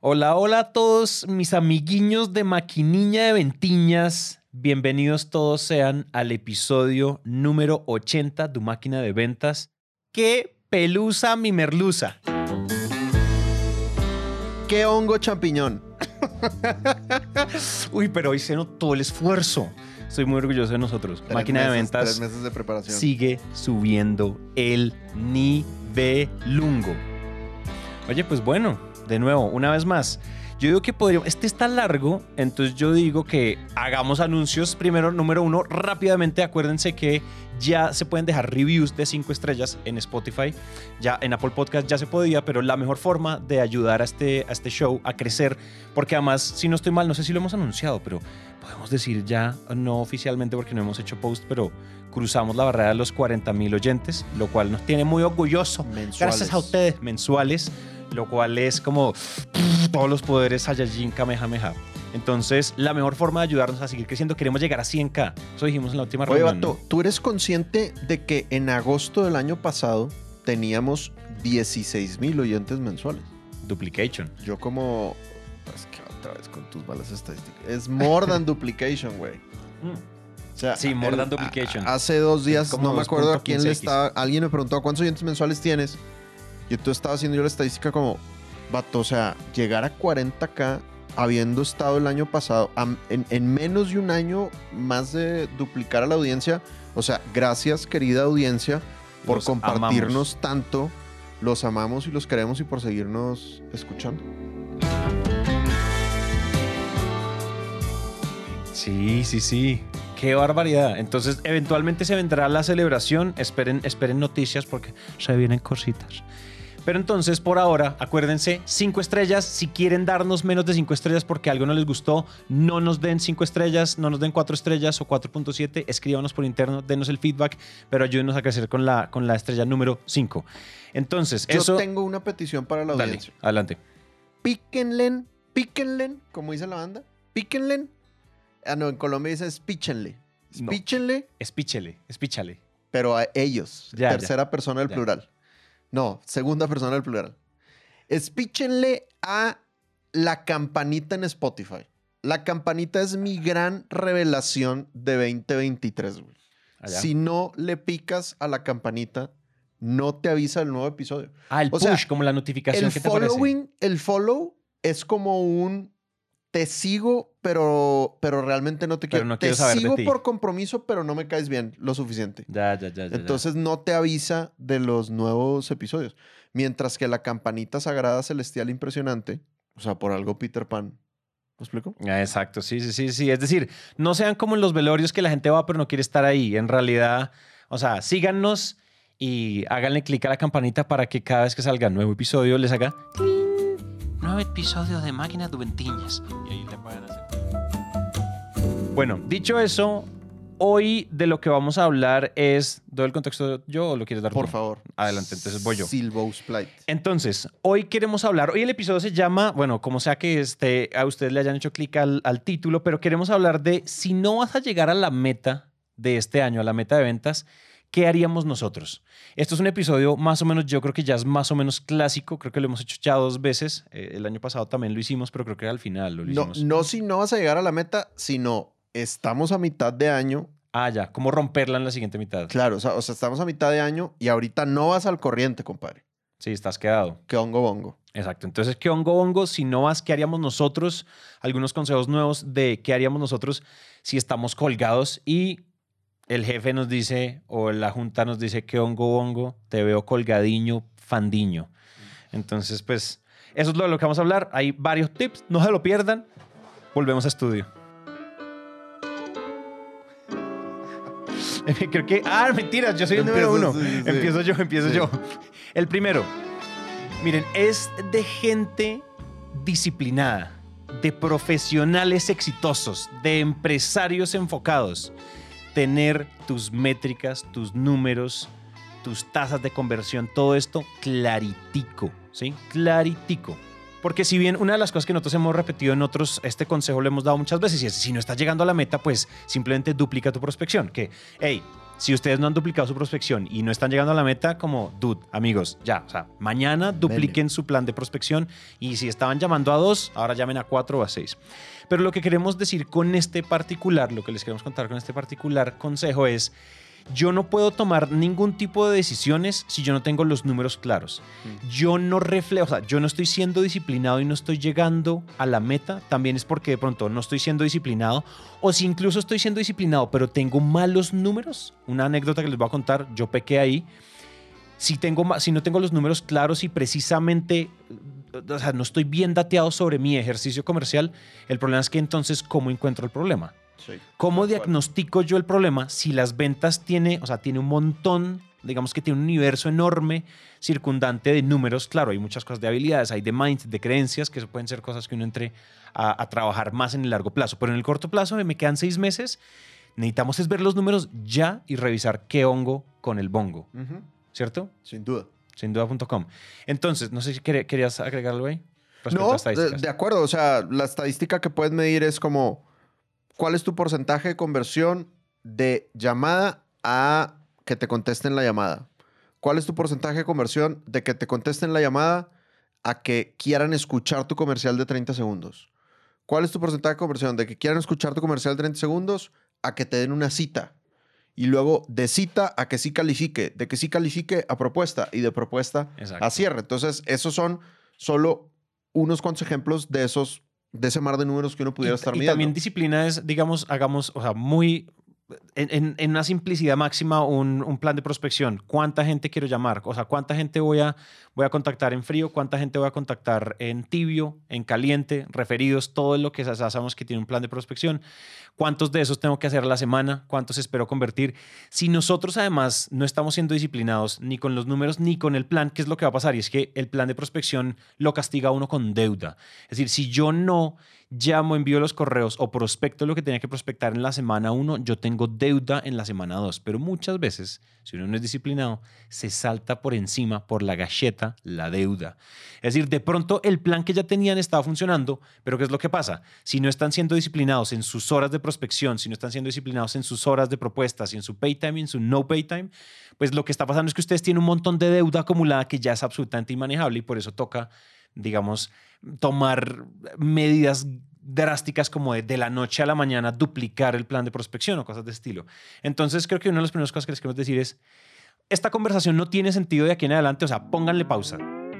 Hola, hola a todos mis amiguiños de Maquiniña de Ventiñas. Bienvenidos todos sean al episodio número 80 de Máquina de Ventas. ¡Qué pelusa mi merluza! ¿Qué hongo champiñón? Uy, pero hoy se notó el esfuerzo. Estoy muy orgulloso de nosotros. Tres Máquina de Ventas Tres meses de preparación. sigue subiendo el nivelungo. Oye, pues bueno, de nuevo, una vez más. Yo digo que podríamos. Este está largo, entonces yo digo que hagamos anuncios. Primero, número uno, rápidamente acuérdense que ya se pueden dejar reviews de 5 estrellas en Spotify. Ya en Apple Podcast ya se podía, pero la mejor forma de ayudar a este, a este show a crecer, porque además, si no estoy mal, no sé si lo hemos anunciado, pero podemos decir ya, no oficialmente porque no hemos hecho post, pero cruzamos la barrera de los 40 mil oyentes, lo cual nos tiene muy orgulloso. Mensuales. Gracias a ustedes, mensuales, lo cual es como todos los poderes Saiyajin Kamehameha. Entonces, la mejor forma de ayudarnos a seguir creciendo, queremos llegar a 100k. Eso dijimos en la última Oye, reunión. Vato, ¿tú eres consciente de que en agosto del año pasado teníamos 16 mil oyentes mensuales? Duplication. Yo como... Es que otra vez con tus malas estadísticas. Es more than duplication, güey. O sea, Sí, more el- than duplication. Hace dos días, no me acuerdo a quién le 2.15x. estaba. Alguien me preguntó cuántos oyentes mensuales tienes. Y tú estaba haciendo yo la estadística como, vato, o sea, llegar a 40k habiendo estado el año pasado, en, en menos de un año más de duplicar a la audiencia. O sea, gracias, querida audiencia, por Los compartirnos amamos. tanto. Los amamos y los queremos y por seguirnos escuchando. Sí, sí, sí. Qué barbaridad. Entonces, eventualmente se vendrá la celebración. Esperen, esperen noticias porque se vienen cositas. Pero entonces, por ahora, acuérdense, cinco estrellas. Si quieren darnos menos de cinco estrellas porque algo no les gustó, no nos den cinco estrellas, no nos den cuatro estrellas o 4.7. Escríbanos por interno, denos el feedback, pero ayúdenos a crecer con la, con la estrella número 5. Entonces, Yo eso. tengo una petición para la Dale, audiencia. adelante. píquenle, píquenle, como dice la banda, píquenle. Ah, no, en Colombia dice espíchenle. No. Espíchenle, Espíchele, espíchale. pero a ellos. Ya, tercera persona del Ya. plural. No, segunda persona del plural. Espíchenle a la campanita en Spotify. La campanita es mi gran revelación de 2023, güey. Allá. Si no le picas a la campanita, no te avisa el nuevo episodio. Ah, el o push, sea, como la notificación El que te aparece. following, el follow es como un te sigo, pero, pero realmente no te Pero quiero. no te quiero saber de sigo ti. por compromiso, pero no me caes bien lo suficiente. Ya, ya, ya, ya, ya. Entonces no te avisa de los nuevos episodios. Mientras que la campanita sagrada celestial impresionante, o sea, por algo Peter Pan. ¿Me explico? Ah, Exacto, sí, sí, sí, sí. Es decir, no sean como en los velorios que la gente va pero no quiere estar ahí. En realidad, o sea, síganos y háganle clic a la campanita para que cada vez que salga un nuevo episodio les haga ¡cling! Nuevo episodio de Máquinas Duventiñas. Y ahí le pueden hacer. Bueno, dicho eso, hoy de lo que vamos a hablar es. ¿Doy el contexto yo o lo quieres dar Por tú? favor. Adelante, entonces voy yo. Silvous Plight. Entonces, hoy queremos hablar, hoy el episodio se llama, bueno, como sea que este, a ustedes le hayan hecho clic al, al título, pero queremos hablar de si no vas a llegar a la meta de este año, a la meta de ventas, ¿qué haríamos nosotros? Esto es un episodio más o menos, yo creo que ya es más o menos clásico, creo que lo hemos hecho ya dos veces, eh, el año pasado también lo hicimos, pero creo que al final lo No, hicimos. no si no vas a llegar a la meta, sino estamos a mitad de año. Ah, ya, ¿cómo romperla en la siguiente mitad? Claro, o sea, o sea, estamos a mitad de año y ahorita no vas al corriente, compadre. Sí, estás quedado. Que hongo bongo. Exacto. Entonces, ¿qué hongo bongo? Si no vas, ¿qué haríamos nosotros? Algunos consejos nuevos de qué haríamos nosotros si estamos colgados y el jefe nos dice o la junta nos dice que hongo bongo, te veo colgadiño, fandiño. Entonces, pues, eso es lo de lo que vamos a hablar. Hay varios tips, no se lo pierdan. Volvemos a estudio. Creo que. Ah, mentiras, yo soy el número uno. Empiezas, sí, sí. Empiezo yo, empiezo Sí. yo. El primero. Miren, es de gente disciplinada, de profesionales exitosos, de empresarios enfocados. Tener tus métricas, tus números, tus tasas de conversión, todo esto claritico, ¿sí? Claritico. Porque si bien una de las cosas que nosotros hemos repetido en otros, este consejo lo hemos dado muchas veces, y es si no estás llegando a la meta, pues simplemente duplica tu prospección. Que, hey, si ustedes no han duplicado su prospección y no están llegando a la meta, como, dude, amigos, ya, o sea, mañana dupliquen su plan de prospección y si estaban llamando a dos, ahora llamen a cuatro o a seis. Pero lo que queremos decir con este particular, lo que les queremos contar con este particular consejo es, yo no puedo tomar ningún tipo de decisiones si yo no tengo los números claros. Mm. Yo no reflejo, o sea, yo no estoy siendo disciplinado y no estoy llegando a la meta, también es porque de pronto no estoy siendo disciplinado. O si incluso estoy siendo disciplinado, pero tengo malos números. Una anécdota que les voy a contar, yo pequé ahí. Si, tengo, si no tengo los números claros y precisamente, o sea, no estoy bien dateado sobre mi ejercicio comercial, el problema es que entonces, ¿cómo encuentro el problema? Sí. ¿Cómo diagnostico yo el problema si las ventas tiene, o sea, tiene un montón, digamos que tiene un universo enorme circundante de números? Claro, hay muchas cosas de habilidades, hay de mind, de creencias, que eso pueden ser cosas que uno entre a, a trabajar más en el largo plazo. Pero en el corto plazo, me quedan seis meses, necesitamos es ver los números ya y revisar qué hongo con el bongo. ¿cierto? Sin duda. Sin duda.com. Entonces, no sé si quería- querías agregar algo ahí. No, de acuerdo. O sea, la estadística que puedes medir es como cuál es tu porcentaje de conversión de llamada a que te contesten la llamada. ¿Cuál es tu porcentaje de conversión de que te contesten la llamada a que quieran escuchar tu comercial de 30 segundos? ¿Cuál es tu porcentaje de conversión de que quieran escuchar tu comercial de 30 segundos a que te den una cita? Y luego de cita a que sí califique, de que sí califique a propuesta y de propuesta Exacto. a cierre. Entonces, esos son solo unos cuantos ejemplos de esos, de ese mar de números que uno pudiera y, estar y midiendo. también disciplina es, digamos, hagamos, o sea, muy en, una simplicidad máxima un, un plan de prospección. ¿Cuánta gente quiero llamar? O sea, ¿cuánta gente voy a, voy a contactar en frío? ¿Cuánta gente voy a contactar en tibio, en caliente, referidos? Todo lo que sa- sabemos que tiene un plan de prospección. ¿Cuántos de esos tengo que hacer la semana? ¿Cuántos espero convertir? Si nosotros además no estamos siendo disciplinados ni con los números ni con el plan, ¿qué es lo que va a pasar? Y es que el plan de prospección lo castiga a uno con deuda. Es decir, si yo no llamo, envío los correos o prospecto lo que tenía que prospectar en la semana 1, yo tengo deuda en la semana 2. Pero muchas veces, si uno no es disciplinado, se salta por encima, por la galleta, la deuda. Es decir, de pronto el plan que ya tenían estaba funcionando, pero ¿qué es lo que pasa? Si no están siendo disciplinados en sus horas de prospección, si no están siendo disciplinados en sus horas de propuestas y en su pay time y en su no pay time, pues lo que está pasando es que ustedes tienen un montón de deuda acumulada que ya es absolutamente inmanejable y por eso toca, digamos, tomar medidas drásticas como de, de la noche a la mañana duplicar el plan de prospección o cosas de estilo. Entonces creo que una de las primeras cosas que les queremos decir es, esta conversación no tiene sentido de aquí en adelante, o sea, pónganle pausa.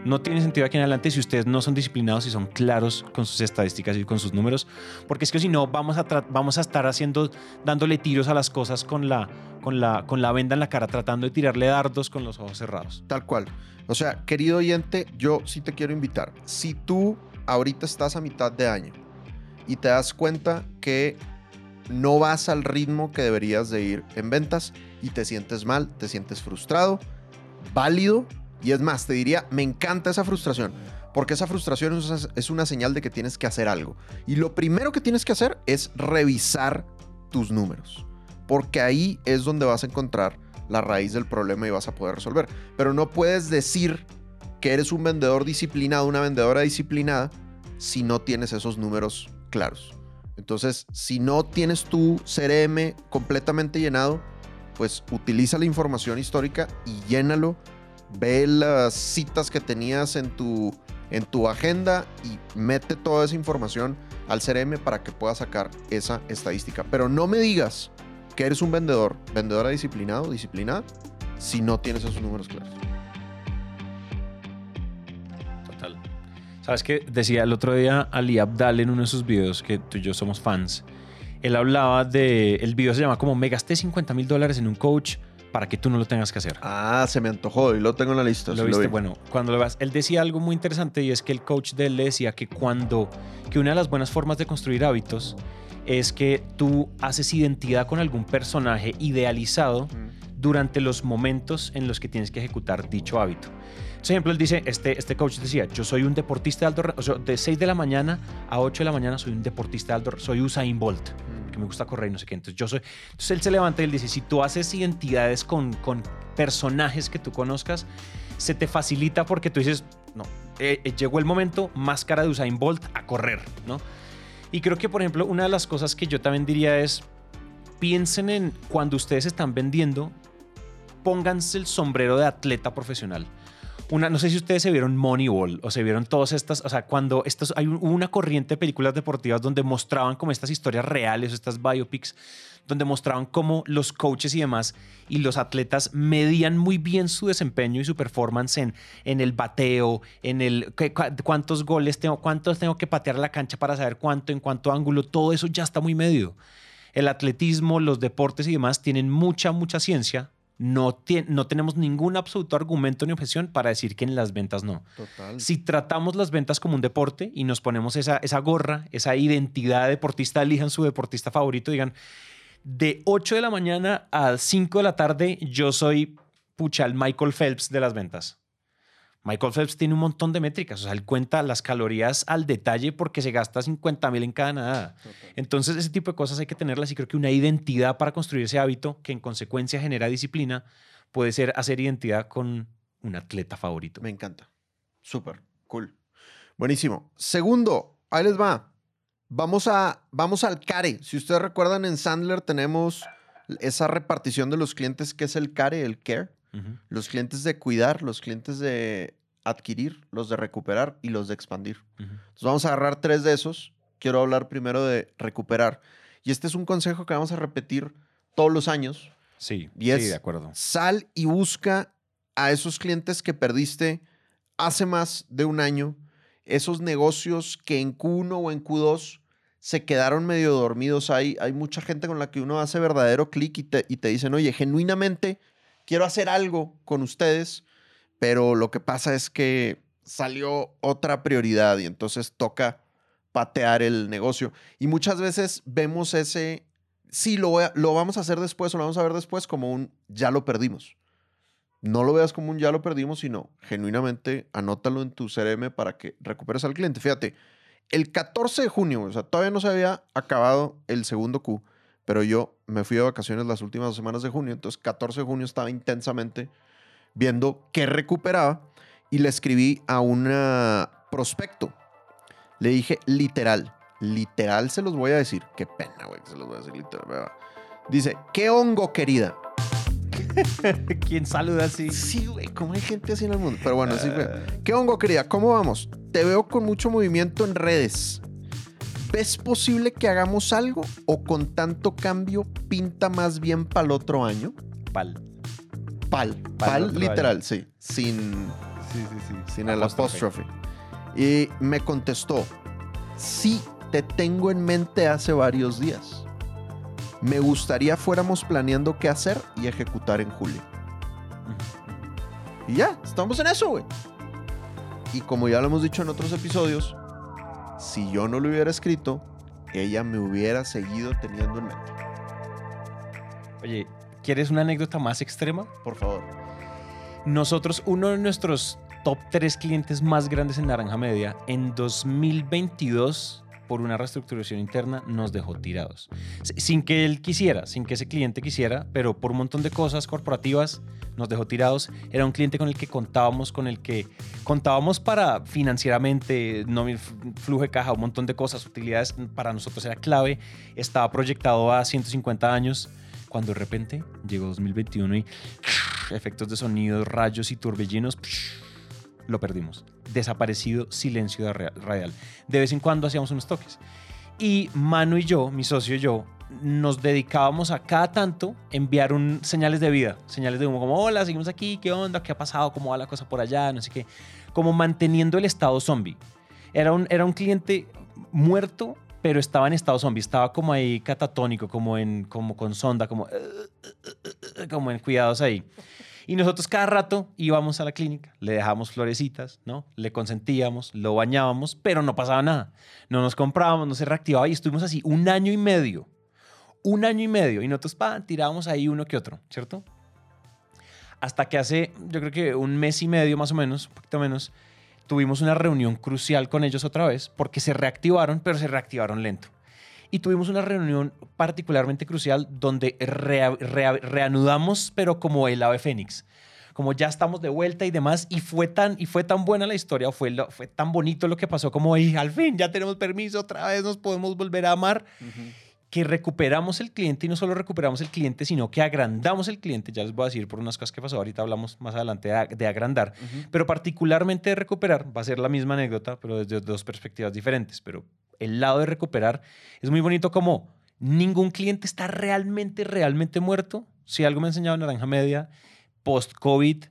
No tiene sentido aquí en adelante si ustedes no son disciplinados y son claros con sus estadísticas y con sus números, porque es que si no vamos a, estar haciendo, dándole tiros a las cosas con la, con, la, con la venda en la cara, tratando de tirarle dardos con los ojos cerrados. Tal cual. O sea, querido oyente, yo sí te quiero invitar. Si tú ahorita estás a mitad de año y te das cuenta que no vas al ritmo que deberías de ir en ventas y te sientes mal, te sientes frustrado, válido. Y es más, te diría, me encanta esa frustración. Porque esa frustración es una- señal de que tienes que hacer algo. Y lo primero que tienes que hacer es revisar tus números. Porque ahí es donde vas a encontrar la raíz del problema y vas a poder resolver. Pero no puedes decir que eres un vendedor disciplinado, una vendedora disciplinada, si no tienes esos números claros. Entonces, si no tienes tu CRM completamente llenado, pues utiliza la información histórica y llénalo. Ve las citas que tenías en tu, en tu agenda y mete toda esa información al CRM para que puedas sacar esa estadística. Pero no me digas que eres un vendedor, vendedora disciplinado, disciplinada, si no tienes esos números claros. Total. ¿Sabes qué? Decía el otro día Ali Abdal en uno de sus videos, que tú y yo somos fans. Él hablaba de. El video se llama como Me gasté 50 mil dólares en un coach para que tú no lo tengas que hacer. Ah, se me antojó y lo tengo en la lista. ¿Lo sí viste? vi. bueno, cuando lo veas, él decía algo muy interesante y es que el coach de él le decía que cuando, que una de las buenas formas de construir hábitos es que tú haces identidad con algún personaje idealizado Mm. durante los momentos en los que tienes que ejecutar dicho hábito. Por ejemplo, él dice, este, este coach decía, yo soy un deportista de alto, o sea, de 6 de la mañana a 8 de la mañana soy un deportista de alto, soy Usain Bolt Mm. que me gusta correr y no sé qué. Entonces yo soy. Entonces él se levanta y él dice: si tú haces identidades con, con personajes que tú conozcas, se te facilita porque tú dices, no, eh, eh, llegó el momento, máscara de Usain Bolt a correr, ¿no? Y creo que, por ejemplo, una de las cosas que yo también diría es, piensen en cuando ustedes están vendiendo, pónganse el sombrero de atleta profesional. No sé si ustedes se vieron Moneyball o se vieron todas estas, o sea, cuando estos, hay un- una corriente de películas deportivas donde mostraban como estas historias reales, estas biopics, donde mostraban cómo los coaches y demás y los atletas medían muy bien su desempeño y su performance en, el bateo, en el cuántos goles tengo, cuántos tengo que patear la cancha para saber cuánto, en cuánto ángulo, todo eso ya está muy medido. El atletismo, los deportes y demás tienen mucha, mucha ciencia. No, tien- no tenemos ningún absoluto argumento ni objeción para decir que en las ventas no. Total. Si tratamos las ventas como un deporte y nos ponemos esa, esa gorra, esa identidad de deportista, elijan su deportista favorito, digan, de 8 de la mañana a 5 de la tarde, yo soy, pucha, el Michael Phelps de las ventas. Michael Phelps tiene un montón de métricas, o sea, él cuenta las calorías al detalle porque se gasta 50 mil en cada nadada. Entonces, ese tipo de cosas hay que tenerlas y creo que una identidad para construir ese hábito, que en consecuencia genera disciplina, puede ser hacer identidad con un atleta favorito. Me encanta. Súper. Cool. Buenísimo. Segundo, ahí les va. Vamos, a, vamos al CARE. Si ustedes recuerdan, en Sandler tenemos esa repartición de los clientes que es el CARE, el CARE. Los clientes de cuidar, los clientes de adquirir, los de recuperar y los de expandir. Entonces vamos a agarrar tres de esos. Quiero hablar primero de recuperar. Y este es un consejo que vamos a repetir todos los años. Sí, Y es- sí, de acuerdo. Sal y busca a esos clientes que perdiste hace más de un año, esos negocios que en Q1 o en Q2 se quedaron medio dormidos. Hay, hay mucha gente con la que uno hace verdadero clic y te, y te dicen, oye, genuinamente quiero hacer algo con ustedes, pero lo que pasa es que salió otra prioridad y entonces toca patear el negocio. Y muchas veces vemos ese, sí, lo, voy a- lo vamos a hacer después o lo vamos a ver después como un ya lo perdimos. No lo veas como un ya lo perdimos, sino genuinamente anótalo en tu CRM para que recuperes al cliente. Fíjate, el 14 de junio, o sea, todavía no se había acabado el segundo Q, pero yo me fui de vacaciones las últimas dos semanas de junio, entonces 14 de junio estaba intensamente viendo qué recuperaba y le escribí a un prospecto. Le dije literal, literal se los voy a decir. Qué pena, güey, que se los voy a decir literal. Dice, ¿qué hongo, querida? ¿Quién saluda así? Sí, güey, ¿cómo hay gente así en el mundo? Pero bueno, sí fue. ¿Qué hongo, querida? ¿Cómo vamos? Te veo con mucho movimiento en redes. ¿Ves posible que hagamos algo o con tanto cambio pinta más bien para el otro año? Pal. Pal, Pa'l literal, sí. Sin, Sí, sí, sí. sin el apóstrofe. Y me contestó, sí, te tengo en mente hace varios días. Me gustaría fuéramos planeando qué hacer y ejecutar en julio. Y ya, estamos en eso, güey. Y como ya lo hemos dicho en otros episodios, si yo no lo hubiera escrito, ella me hubiera seguido teniendo en mente. Oye, ¿quieres una anécdota más extrema? Por favor. Nosotros, uno de nuestros top 3 clientes más grandes en Naranja Media, en 2022, por una reestructuración interna, nos dejó tirados. Sin que él quisiera, sin que ese cliente quisiera, pero por un montón de cosas corporativas nos dejó tirados. Era un cliente con el que contábamos, con el que contábamos para financieramente, no, flujo de caja, un montón de cosas, utilidades para nosotros era clave. Estaba proyectado a 150 años. Cuando de repente llegó 2021 y efectos de sonido, rayos y torbellinos, lo perdimos. Desaparecido, silencio radial. De vez en cuando hacíamos unos toques. Y Manu y yo, mi socio y yo, nos dedicábamos a cada tanto enviar un, señales de vida, señales de humo, como hola, seguimos aquí, qué onda, qué ha pasado, cómo va la cosa por allá, no sé qué, como manteniendo el estado zombie. Era un, era un cliente muerto, pero estaba en estado zombie, estaba como ahí catatónico, como, en, como con sonda, como, como en cuidados ahí. Y nosotros cada rato íbamos a la clínica, le dejábamos florecitas, ¿no? Le consentíamos, lo bañábamos, pero no pasaba nada. No nos comprábamos, no se reactivaba y estuvimos así un año y medio. Un año y medio. Y nosotros pa, tirábamos ahí uno que otro, ¿cierto? Hasta que hace, yo creo que un mes y medio más o menos, un poquito menos, tuvimos una reunión crucial con ellos otra vez porque se reactivaron, pero se reactivaron lento. Y tuvimos una reunión particularmente crucial donde rea- rea- reanudamos, pero como el ave fénix. Como ya estamos de vuelta y demás, y fue tan, y fue tan buena la historia, fue, fue tan bonito lo que pasó, como "Ay, al fin ya tenemos permiso, otra vez nos podemos volver a amar. Que recuperamos el cliente y no solo recuperamos el cliente, sino que agrandamos el cliente. Ya les voy a decir por unas cosas que pasó, ahorita hablamos más adelante de, agrandar, pero particularmente de recuperar, va a ser la misma anécdota, pero desde dos perspectivas diferentes. Pero el lado de recuperar es muy bonito como ningún cliente está realmente, realmente muerto. Si algo me ha enseñado Naranja Media, post-COVID,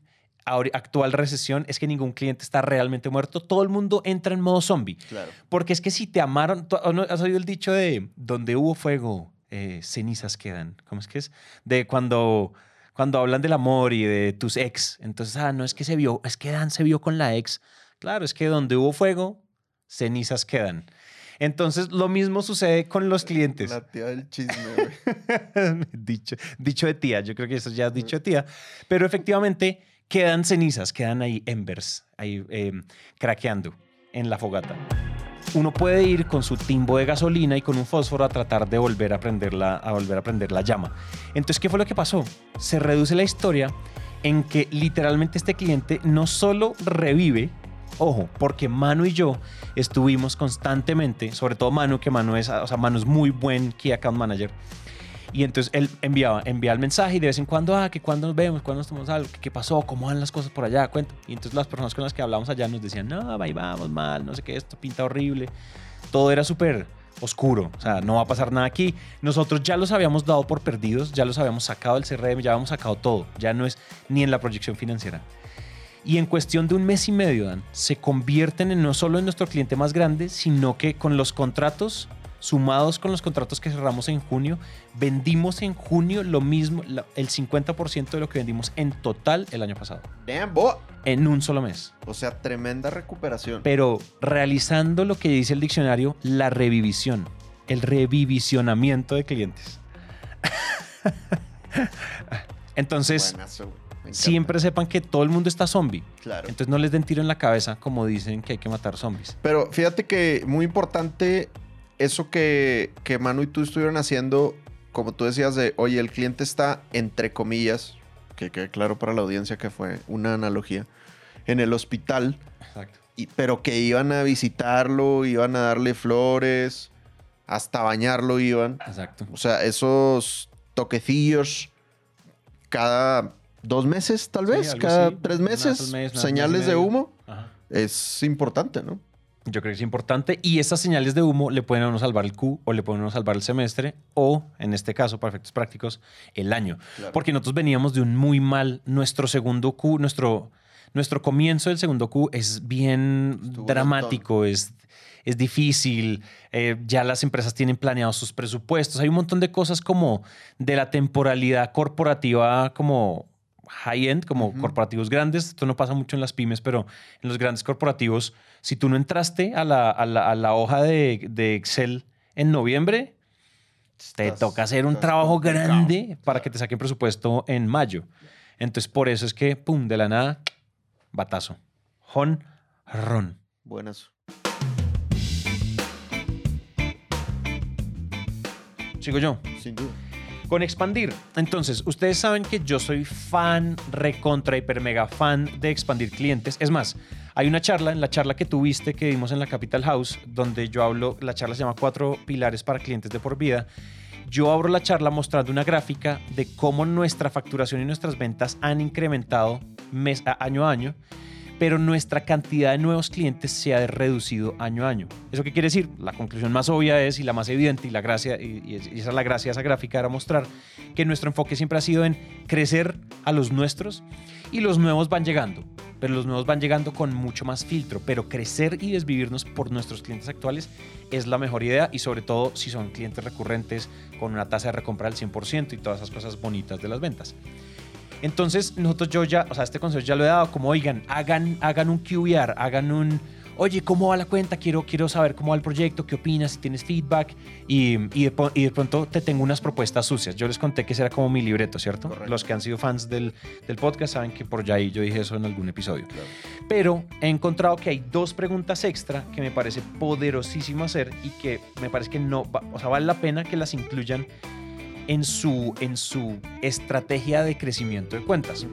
actual recesión es que ningún cliente está realmente muerto. Todo el mundo entra en modo zombie. Claro. Porque es que si te amaron, ¿has oído el dicho de donde hubo fuego, eh, cenizas quedan? ¿Cómo es que es? De cuando, cuando hablan del amor y de tus ex. Entonces, ah, no es que se vio, es que Dan se vio con la ex. Claro, es que donde hubo fuego, cenizas quedan. Entonces, lo mismo sucede con los clientes. La tía del chisme, dicho, dicho de tía, yo creo que eso ya es dicho de tía. Pero efectivamente, quedan cenizas, quedan ahí embers, ahí eh, craqueando en la fogata. Uno puede ir con su timbo de gasolina y con un fósforo a tratar de volver a prender la, a volver a prender la llama. Entonces, ¿qué fue lo que pasó? Se reduce la historia en que literalmente este cliente no solo revive, ojo, porque Manu y yo estuvimos constantemente, sobre todo Manu, que Manu es, o sea, Manu es muy buen Key Account Manager, y entonces él enviaba, enviaba el mensaje y de vez en cuando, ah, que cuando nos vemos, cuando nos tomamos algo, qué pasó, cómo van las cosas por allá, cuenta. Y entonces las personas con las que hablamos allá nos decían, no, ahí vamos mal, no sé qué, esto pinta horrible. Todo era súper oscuro, o sea, no va a pasar nada aquí. Nosotros ya los habíamos dado por perdidos, ya los habíamos sacado del CRM, ya habíamos sacado todo, ya no es ni en la proyección financiera. Y en cuestión de un mes y medio, Dan, se convierten en no solo en nuestro cliente más grande, sino que con los contratos sumados con los contratos que cerramos en junio, vendimos en junio lo mismo, el 50% de lo que vendimos en total el año pasado. Damn, boy. En un solo mes. O sea, tremenda recuperación. Pero realizando lo que dice el diccionario, la revivisión, el revivisionamiento de clientes. Entonces, siempre sepan que todo el mundo está zombie. Claro. Entonces no les den tiro en la cabeza como dicen que hay que matar zombies. Pero fíjate que muy importante eso que, que Manu y tú estuvieron haciendo, como tú decías, de, oye, el cliente está, entre comillas, que quede claro para la audiencia que fue una analogía, en el hospital. Exacto. Y, pero que iban a visitarlo, iban a darle flores, hasta bañarlo iban. Exacto. O sea, esos toquecillos cada dos meses, tal vez, cada tres meses, señales de humo, es importante, ¿no? Yo creo que es importante. Y estas señales de humo le pueden a uno salvar el Q o le pueden a uno salvar el semestre o, en este caso, para efectos prácticos, el año. Porque nosotros veníamos de un muy mal, nuestro segundo Q, nuestro, nuestro comienzo del segundo Q es bien dramático, es, es difícil. Eh, ya las empresas tienen planeados sus presupuestos. Hay un montón de cosas como de la temporalidad corporativa como high-end, como corporativos grandes. Esto no pasa mucho en las pymes, pero en los grandes corporativos, si tú no entraste a la, a la, hoja de, de, Excel en noviembre, te toca hacer un trabajo grande para que te saquen presupuesto en mayo. Entonces, por eso es que, pum, de la nada, batazo. Jon, ron. Buenas. Sigo yo. Sin duda con expandir. Entonces, ustedes saben que yo soy fan, recontra, hiper, mega fan de expandir clientes. Es más, hay una charla, en la charla que tuviste que vimos en la Capital House, donde yo hablo, la charla se llama Cuatro Pilares para Clientes de por Vida. Yo abro la charla mostrando una gráfica de cómo nuestra facturación y nuestras ventas han incrementado mes a año a año pero nuestra cantidad de nuevos clientes se ha reducido año a año. ¿Eso qué quiere decir? La conclusión más obvia es, y la más evidente, y, la gracia, y, esa es la gracia de esa gráfica, era mostrar que nuestro enfoque siempre ha sido en crecer a los nuestros y los nuevos van llegando, pero los nuevos van llegando con mucho más filtro, pero crecer y desvivirnos por nuestros clientes actuales es la mejor idea y sobre todo si son clientes recurrentes con una tasa de recompra del 100% y todas esas cosas bonitas de las ventas. Entonces, nosotros yo ya, o sea, este consejo ya lo he dado, como oigan, hagan, hagan un QBR, hagan un, oye, ¿cómo va la cuenta? Quiero, quiero saber cómo va el proyecto, qué opinas, si tienes feedback. Y, y, de, pronto te tengo unas propuestas sucias. Yo les conté que ese era como mi libreto, ¿cierto? Los que han sido fans del, del, podcast saben que por ahí yo dije eso en algún episodio. Pero he encontrado que hay dos preguntas extra que me parece poderosísimo hacer y que me parece que no, o sea, vale la pena que las incluyan en su, en su estrategia de crecimiento de cuentas.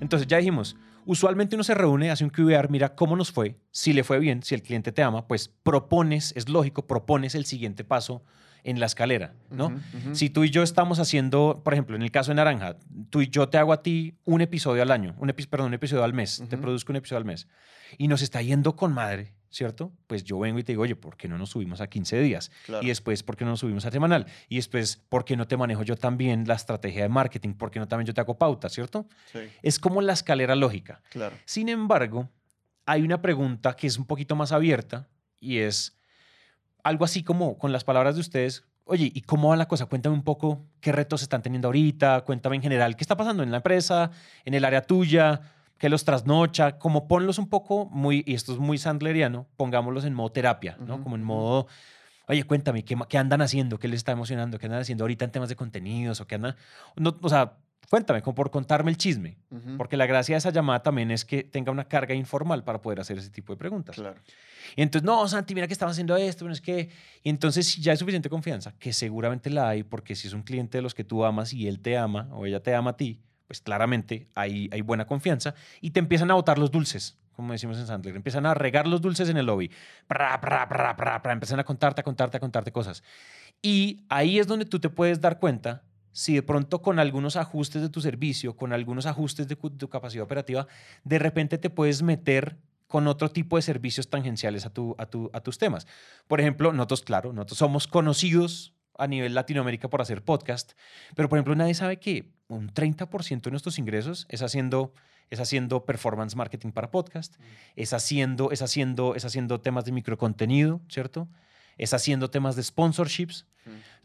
Entonces ya dijimos, Usualmente uno se reúne, hace un QBR, mira cómo nos fue, si le fue bien, si el cliente te ama, pues propones, es lógico, propones el siguiente paso en la escalera, ¿no? Si tú y yo estamos haciendo, por ejemplo, en el caso de Naranja, tú y yo te hago a ti un episodio al año, un epi- perdón, un episodio al mes, te produzco un episodio al mes, y nos está yendo con madre, ¿cierto? Pues yo vengo y te digo, oye, ¿por qué no nos subimos a 15 días? Claro. Y después, ¿por qué no nos subimos a semanal? Y después, ¿por qué no te manejo yo también la estrategia de marketing? ¿Por qué no también yo te hago pauta, ¿cierto? Sí, Es como la escalera lógica. claro. Sin embargo, hay una pregunta que es un poquito más abierta y es algo así como con las palabras de ustedes. Oye, ¿y cómo va la cosa? Cuéntame un poco qué retos están teniendo ahorita, cuéntame en general qué está pasando en la empresa, en el área tuya, qué los trasnocha, como ponlos un poco muy, y esto es muy sandleriano, pongámoslos en modo terapia, ¿no? Como en modo, oye, cuéntame, ¿qué, qué andan haciendo? ¿Qué les está emocionando? ¿Qué andan haciendo ahorita en temas de contenidos? ¿O qué andan? No, o sea, cuéntame, como por contarme el chisme. Ujú, Porque la gracia de esa llamada también es que tenga una carga informal para poder hacer ese tipo de preguntas. Claro. Y entonces, no, Santi, mira que estamos haciendo esto, no es que... Y entonces si ya hay suficiente confianza, que seguramente la hay, porque si es un cliente de los que tú amas y él te ama o ella te ama a ti, pues claramente hay, hay buena confianza y te empiezan a botar los dulces, como decimos en Sandler. Empiezan a regar los dulces en el lobby. Pra, pra, pra, pra, empiezan a contarte, a contarte, a contarte cosas. Y ahí es donde tú te puedes dar cuenta si de pronto con algunos ajustes de tu servicio, con algunos ajustes de tu capacidad operativa, de repente te puedes meter con otro tipo de servicios tangenciales a, tu, a, tu, a tus temas. Por ejemplo, nosotros, claro, nosotros somos conocidos a nivel Latinoamérica por hacer podcast, pero por ejemplo nadie sabe que un 30% de nuestros ingresos es haciendo, es haciendo performance marketing para podcast, es haciendo, es, haciendo, es haciendo temas de microcontenido, ¿cierto? Es haciendo temas de sponsorships.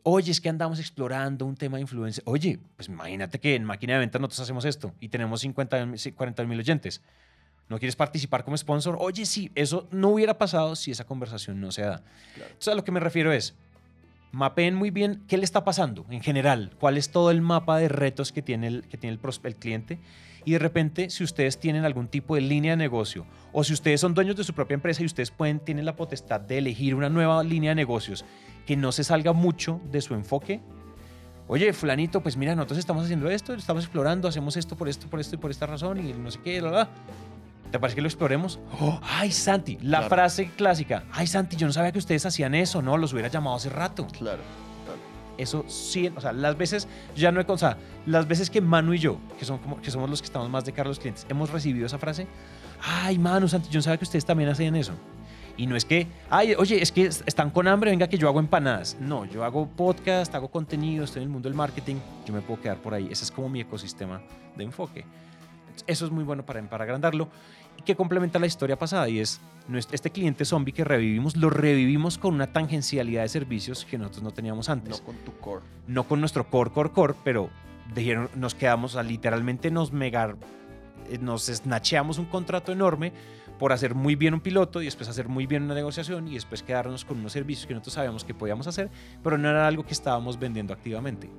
Oye, es que andamos explorando un tema de influencia. Oye, pues imagínate que en máquina de ventas nosotros hacemos esto y tenemos 50, 40 mil oyentes. ¿No quieres participar como sponsor? Oye, sí, eso no hubiera pasado si esa conversación no se da. Claro. Entonces, a lo que me refiero es, mapeen muy bien qué le está pasando en general, cuál es todo el mapa de retos que tiene el, que tiene el, cliente y de repente si ustedes tienen algún tipo de línea de negocio o si ustedes son dueños de su propia empresa y ustedes pueden, tienen la potestad de elegir una nueva línea de negocios que no se salga mucho de su enfoque. Oye, fulanito, pues mira, nosotros estamos haciendo esto, estamos explorando, hacemos esto por esto, por esto y por esta razón y no sé qué, la, la. ¿Te parece que lo exploremos? ¡Oh! ¡Ay, Santi! La Claro. frase clásica. ¡Ay, Santi! Yo no sabía que ustedes hacían eso, ¿no? Los hubiera llamado hace rato. Claro. claro. Eso sí, o sea, las veces, ya no he, o sea, las veces que Manu y yo, que, son como, que somos los que estamos más de cara a los clientes, hemos recibido esa frase, ay, Manu, Santi, yo no sabía que ustedes también hacían eso. Y no es que, ay, oye, es que est- están con hambre, venga que yo hago empanadas. No, yo hago podcast, hago contenido, estoy en el mundo del marketing, yo me puedo quedar por ahí. Ese es como mi ecosistema de enfoque. Eso es muy bueno para, para agrandarlo y que complementa la historia pasada y es nuestro- este cliente zombie que revivimos, lo revivimos con una tangencialidad de servicios que nosotros no teníamos antes No con tu core. no con nuestro core, core, core, pero dijeron, nos quedamos, literalmente nos mega, eh, nos snatcheamos un contrato enorme por hacer muy bien un piloto y después hacer muy bien una negociación y después quedarnos con unos servicios que nosotros sabíamos que podíamos hacer, pero no era algo que estábamos vendiendo activamente.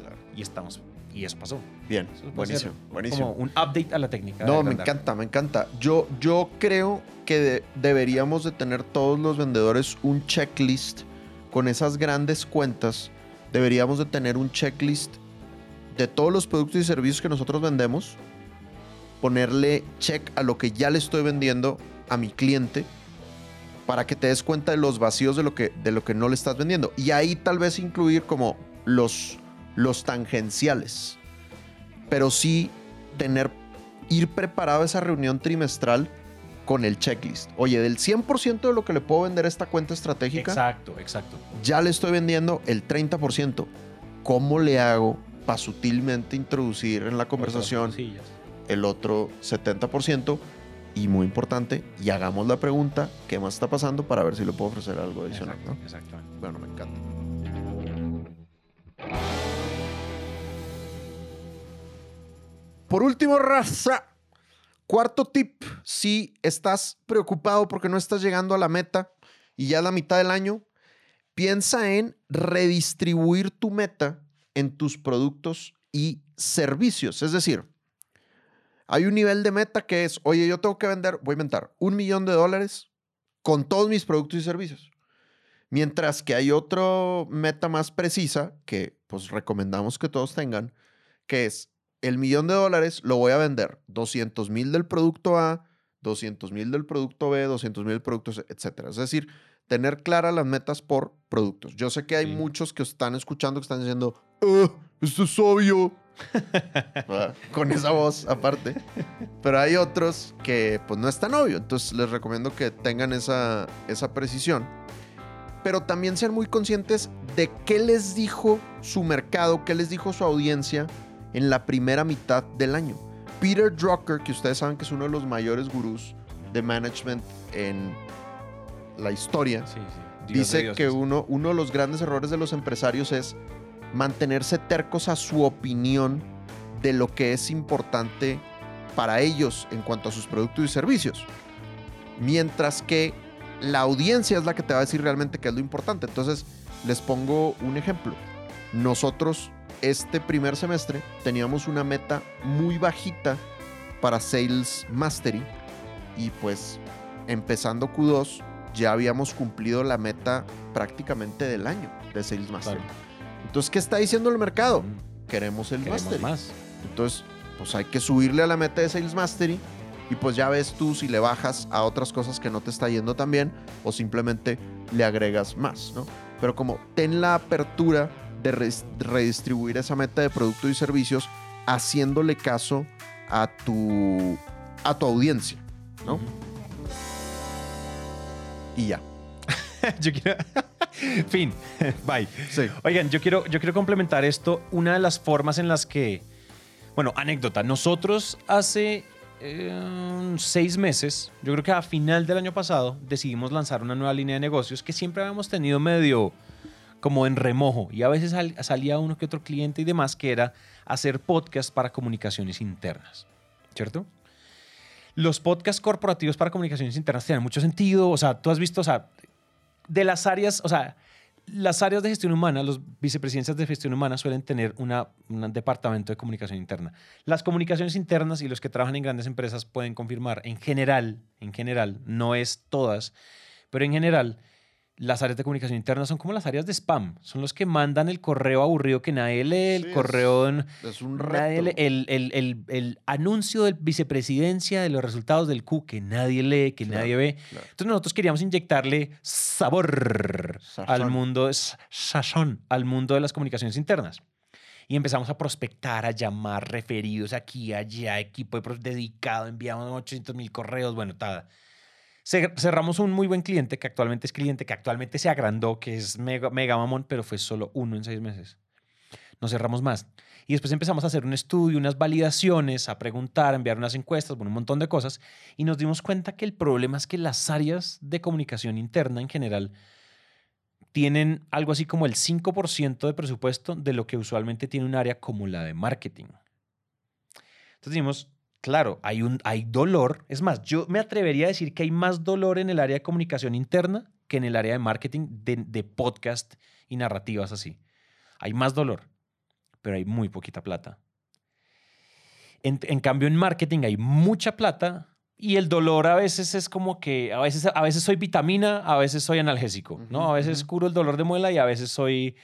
Claro. Y estamos, y eso pasó. Bien, Eso buenísimo, buenísimo. Como un update a la técnica. No, me encanta, me encanta. Yo, yo creo que de- deberíamos de tener todos los vendedores un checklist con esas grandes cuentas. Deberíamos de tener un checklist de todos los productos y servicios que nosotros vendemos. Ponerle check a lo que ya le estoy vendiendo a mi cliente para que te des cuenta de los vacíos de lo que, de lo que no le estás vendiendo. Y ahí tal vez incluir como los, los tangenciales. Pero sí tener, ir preparado a esa reunión trimestral con el checklist. Oye, del 100% de lo que le puedo vender a esta cuenta estratégica, Exacto, exacto. ya le estoy vendiendo el 30%. ¿Cómo le hago para sutilmente introducir en la conversación Otras. El otro 70%? Y muy importante, y hagamos la pregunta, ¿qué más está pasando? Para ver si le puedo ofrecer algo adicional. Exacto, ¿no? Exactamente. Bueno, me encanta. Por último, raza. Cuarto tip, si estás preocupado porque no estás llegando a la meta y ya es la mitad del año, piensa en redistribuir tu meta en tus productos y servicios. Es decir, hay un nivel de meta que es, oye, yo tengo que vender, voy a inventar, un millón de dólares con todos mis productos y servicios. Mientras que hay otro meta más precisa que pues recomendamos que todos tengan, que es el millón de dólares lo voy a vender 200 mil del producto A, 200 mil del producto B, 200 mil del producto C, etc. Es decir, tener claras las metas por productos. Yo sé que hay Sí. muchos que están escuchando que están diciendo, "Ah, esto es obvio. Con esa voz aparte. Pero hay otros que pues no es tan obvio. Entonces les recomiendo que tengan esa, esa precisión. Pero también ser muy conscientes de qué les dijo su mercado, qué les dijo su audiencia en la primera mitad del año. Peter Drucker, que ustedes saben que es uno de los mayores gurús de management en la historia, Sí, sí. Dios dice dioses. que uno, uno de los grandes errores de los empresarios es mantenerse tercos a su opinión de lo que es importante para ellos en cuanto a sus productos y servicios. Mientras que la audiencia es la que te va a decir realmente qué es lo importante. Entonces, les pongo un ejemplo. Nosotros este primer semestre teníamos una meta muy bajita para Sales Mastery y pues empezando Q2 ya habíamos cumplido la meta prácticamente del año de Sales Mastery. Entonces, ¿qué está diciendo el mercado? Queremos Sales Queremos Mastery. más. Entonces, pues hay que subirle a la meta de Sales Mastery y pues ya ves tú si le bajas a otras cosas que no te está yendo tan bien o simplemente le agregas más, ¿no? Pero como ten la apertura de redistribuir esa meta de productos y servicios haciéndole caso a tu, a tu audiencia, ¿no? Y ya. Yo quiero... fin. Bye. Sí. Oigan, yo quiero, yo quiero complementar esto. Una de las formas en las que, bueno, anécdota, nosotros hace eh, seis meses, yo creo que a final del año pasado, decidimos lanzar una nueva línea de negocios que siempre habíamos tenido medio como en remojo y a veces sal- salía uno que otro cliente y demás, que era hacer podcast para comunicaciones internas, ¿cierto? Los podcasts corporativos para comunicaciones internas tienen mucho sentido, o sea, tú has visto, o sea, de las áreas, o sea, las áreas de gestión humana, los vicepresidencias de gestión humana suelen tener una, un departamento de comunicación interna. Las comunicaciones internas y los que trabajan en grandes empresas pueden confirmar, en general, en general, no es todas, pero en general, las áreas de comunicación interna son como las áreas de spam. Son los que mandan el correo aburrido que nadie lee, el Sí, correo... Es un Nadie lee- el, el- el- el anuncio de vicepresidencia de los resultados del Q que nadie lee, que Claro, nadie ve. claro. Entonces nosotros queríamos inyectarle sabor Sazón. al mundo, sazón al mundo de las comunicaciones internas. Y empezamos a prospectar, a llamar referidos aquí, allá, equipo dedicado, enviamos 800 mil correos, bueno, tal. Ce- Cerramos un muy buen cliente que actualmente es cliente, que actualmente se agrandó, que es mega, mega mamón, pero fue solo uno en seis meses. No cerramos más. Y después empezamos a hacer un estudio, unas validaciones, a preguntar, a enviar unas encuestas, bueno, un montón de cosas. Y nos dimos cuenta que el problema es que las áreas de comunicación interna en general tienen algo así como el 5% de presupuesto de lo que usualmente tiene un área como la de marketing. Entonces dijimos, claro, hay, un, hay dolor. Es más, yo me atrevería a decir que hay más dolor en el área de comunicación interna que en el área de marketing de, de podcast y narrativas así. Hay más dolor, pero hay muy poquita plata. En, en cambio, en marketing hay mucha plata y el dolor a veces es como que a veces, a veces soy vitamina, a veces soy analgésico, ¿no? A veces curo el dolor de muela y a veces soy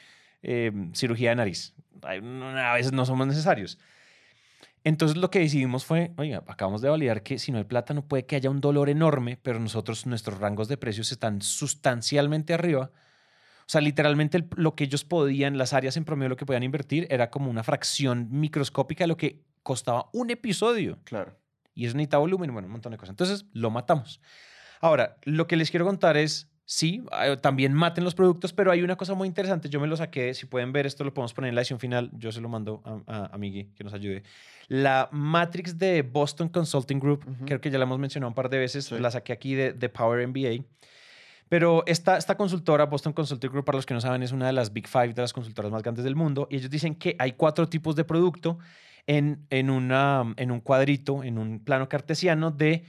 eh, cirugía de nariz. A veces no somos necesarios. Entonces lo que decidimos fue, oiga, acabamos de validar que si no hay plata no puede que haya un dolor enorme, pero nosotros, nuestros rangos de precios están sustancialmente arriba. O sea, literalmente el- lo que ellos podían, las áreas en promedio lo que podían invertir era como una fracción microscópica de lo que costaba un episodio. Claro. Y eso necesita volumen, bueno, un montón de cosas. Entonces, lo matamos. Ahora, lo que les quiero contar es, sí, eh, también maten los productos, pero hay una cosa muy interesante. Yo me lo saqué, si pueden ver esto, lo podemos poner en la edición final. Yo se lo mando a, a, a que nos ayude. La Matrix de Boston Consulting Group, creo que ya la hemos mencionado un par de veces, Sí. la saqué aquí de, de Power MBA. Pero esta, esta consultora, Boston Consulting Group, para los que no saben, es una de las Big Five de las consultoras más grandes del mundo. Y ellos dicen que hay cuatro tipos de producto en, en, una, en un cuadrito, en un plano cartesiano de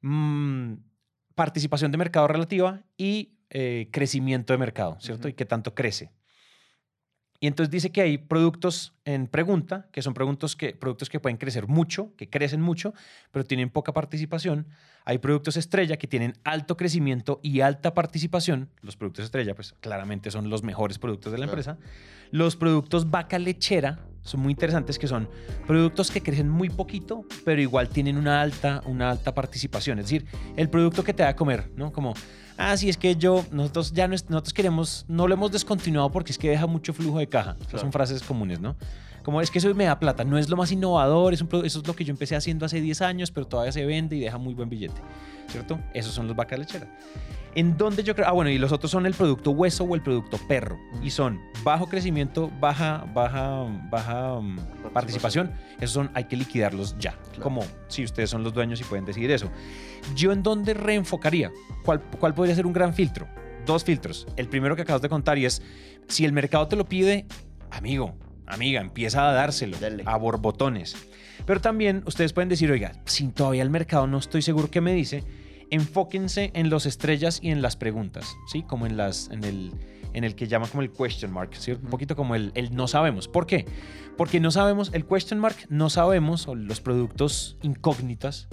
mm, participación de mercado relativa y eh, crecimiento de mercado, ¿cierto? Y qué tanto crece. Y entonces dice que hay productos en pregunta, que son productos que, productos que pueden crecer mucho, que crecen mucho, pero tienen poca participación. Hay productos estrella que tienen alto crecimiento y alta participación. Los productos estrella, pues claramente son los mejores productos de la Claro. empresa. Los productos vaca lechera son muy interesantes, que son productos que crecen muy poquito, pero igual tienen una alta, una alta participación. Es decir, el producto que te da a comer, ¿no? Como, ah, sí, es que yo, nosotros ya no, nosotros queremos, no lo hemos descontinuado porque es que deja mucho flujo de caja. Son frases comunes, ¿no? Como es que eso me da plata, no es lo más innovador, es un, eso es lo que yo empecé haciendo hace 10 años, pero todavía se vende y deja muy buen billete, ¿cierto? Esos son los vacas lecheras. En donde yo creo, ah, bueno, y los otros son el producto hueso o el producto perro, y son bajo crecimiento, baja, baja, baja um, participación. Esos son, hay que liquidarlos ya, como si ustedes son los dueños y pueden decidir eso. Yo en dónde reenfocaría, ¿Cuál, ¿cuál podría ser un gran filtro? Dos filtros. El primero que acabas de contar y es, si el mercado te lo pide, amigo, amiga, empieza a dárselo a borbotones. Pero también ustedes pueden decir, oiga, si todavía el mercado no estoy seguro qué me dice, enfóquense en los estrellas y en las preguntas, ¿sí? Como en, las, en, el, en el que llama como el question mark, ¿sí? Un poquito como el, el no sabemos. ¿Por qué? Porque no sabemos, el question mark, no sabemos, o los productos incógnitas,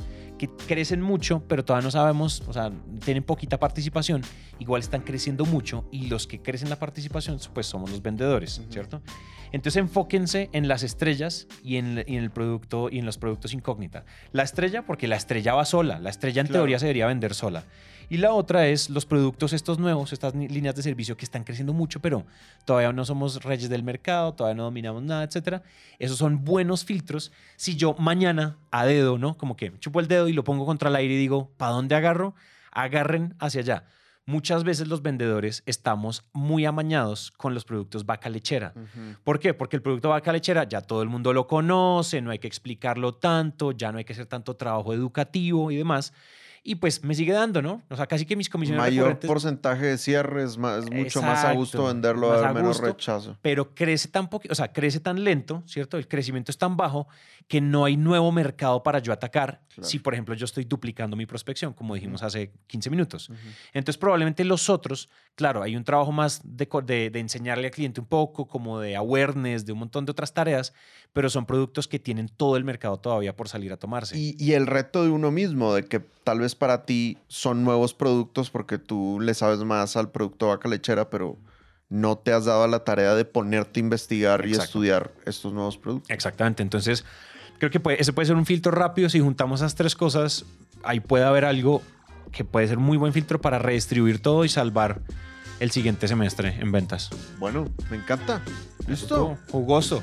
que crecen mucho, pero todavía no sabemos, o sea, tienen poquita participación, igual están creciendo mucho y los que crecen la participación, pues somos los vendedores, ¿cierto? Entonces enfóquense en las estrellas y en, el producto y en los productos incógnita. La estrella, porque la estrella va sola, la estrella en teoría se debería vender sola. Y la otra es los productos estos nuevos, estas líneas de servicio que están creciendo mucho, pero todavía no somos reyes del mercado, todavía no dominamos nada, etcétera. Esos son buenos filtros. Si yo mañana a dedo, ¿no? Como que chupo el dedo y lo pongo contra el aire y digo, ¿para dónde agarro? Agarren hacia allá muchas veces los vendedores estamos muy amañados con los productos vaca lechera. ¿Por qué? Porque el producto vaca lechera ya todo el mundo lo conoce, no hay que explicarlo tanto, ya no hay que hacer tanto trabajo educativo y demás y pues me sigue dando, ¿no? O sea, casi que mis comisiones Mayor porcentaje de cierres, es mucho más a gusto venderlo a menos rechazo. Pero crece tan poquito, o sea, crece tan lento, ¿cierto? El crecimiento es tan bajo que no hay nuevo mercado para yo atacar si, por ejemplo, yo estoy duplicando mi prospección, como dijimos hace 15 minutos. Entonces, probablemente los otros, claro, hay un trabajo más de, de, de enseñarle al cliente un poco, como de awareness, de un montón de otras tareas, pero son productos que tienen todo el mercado todavía por salir a tomarse. Y, el reto de uno mismo, de que tal vez para ti son nuevos productos porque tú le sabes más al producto vaca lechera, pero no te has dado la tarea de ponerte a investigar y estudiar estos nuevos productos. Exactamente. Entonces, creo que puede, ese puede ser un filtro rápido. Si juntamos esas tres cosas, ahí puede haber algo que puede ser muy buen filtro para redistribuir todo y salvar el siguiente semestre en ventas. Bueno, me encanta. Listo. Jugoso.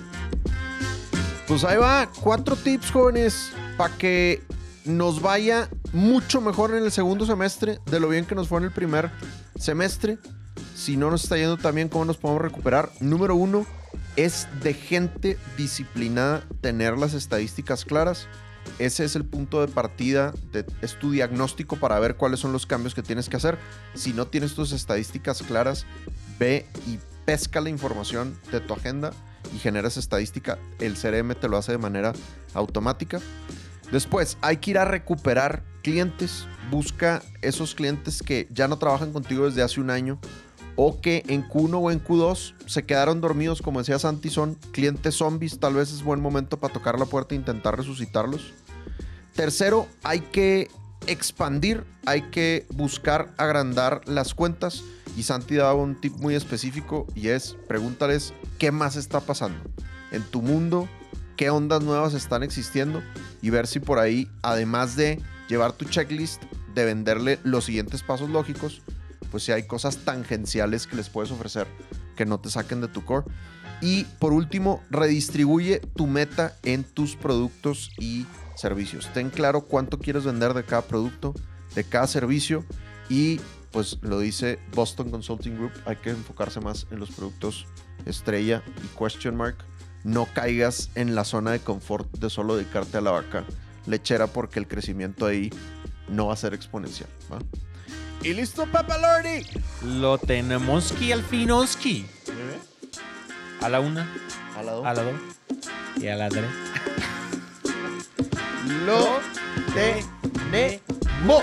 Pues ahí va, cuatro tips jóvenes para que nos vaya mucho mejor en el segundo semestre de lo bien que nos fue en el primer semestre. Si no nos está yendo también, ¿cómo nos podemos recuperar? Número uno, es de gente disciplinada tener las estadísticas claras. Ese es el punto de partida, de, es tu diagnóstico para ver cuáles son los cambios que tienes que hacer. Si no tienes tus estadísticas claras, ve y pesca la información de tu agenda y generas estadística, el CRM te lo hace de manera automática. Después, hay que ir a recuperar clientes. Busca esos clientes que ya no trabajan contigo desde hace un año o que en Q1 o en Q2 se quedaron dormidos, como decía Santi, son clientes zombies. Tal vez es buen momento para tocar la puerta e intentar resucitarlos. Tercero, hay que expandir, hay que buscar agrandar las cuentas. Y Santi daba un tip muy específico y es pregúntales qué más está pasando en tu mundo, qué ondas nuevas están existiendo y ver si por ahí, además de llevar tu checklist, de venderle los siguientes pasos lógicos, pues si hay cosas tangenciales que les puedes ofrecer que no te saquen de tu core. Y por último, redistribuye tu meta en tus productos y servicios. Ten claro cuánto quieres vender de cada producto, de cada servicio y pues lo dice Boston Consulting Group, hay que enfocarse más en los productos estrella y question mark. No caigas en la zona de confort de solo dedicarte a la vaca lechera porque el crecimiento ahí no va a ser exponencial. Y listo, Papa Lordy. Lo tenemos que al finoski. A la una. A la dos. A la dos. Y a la tres. Lo tenemos.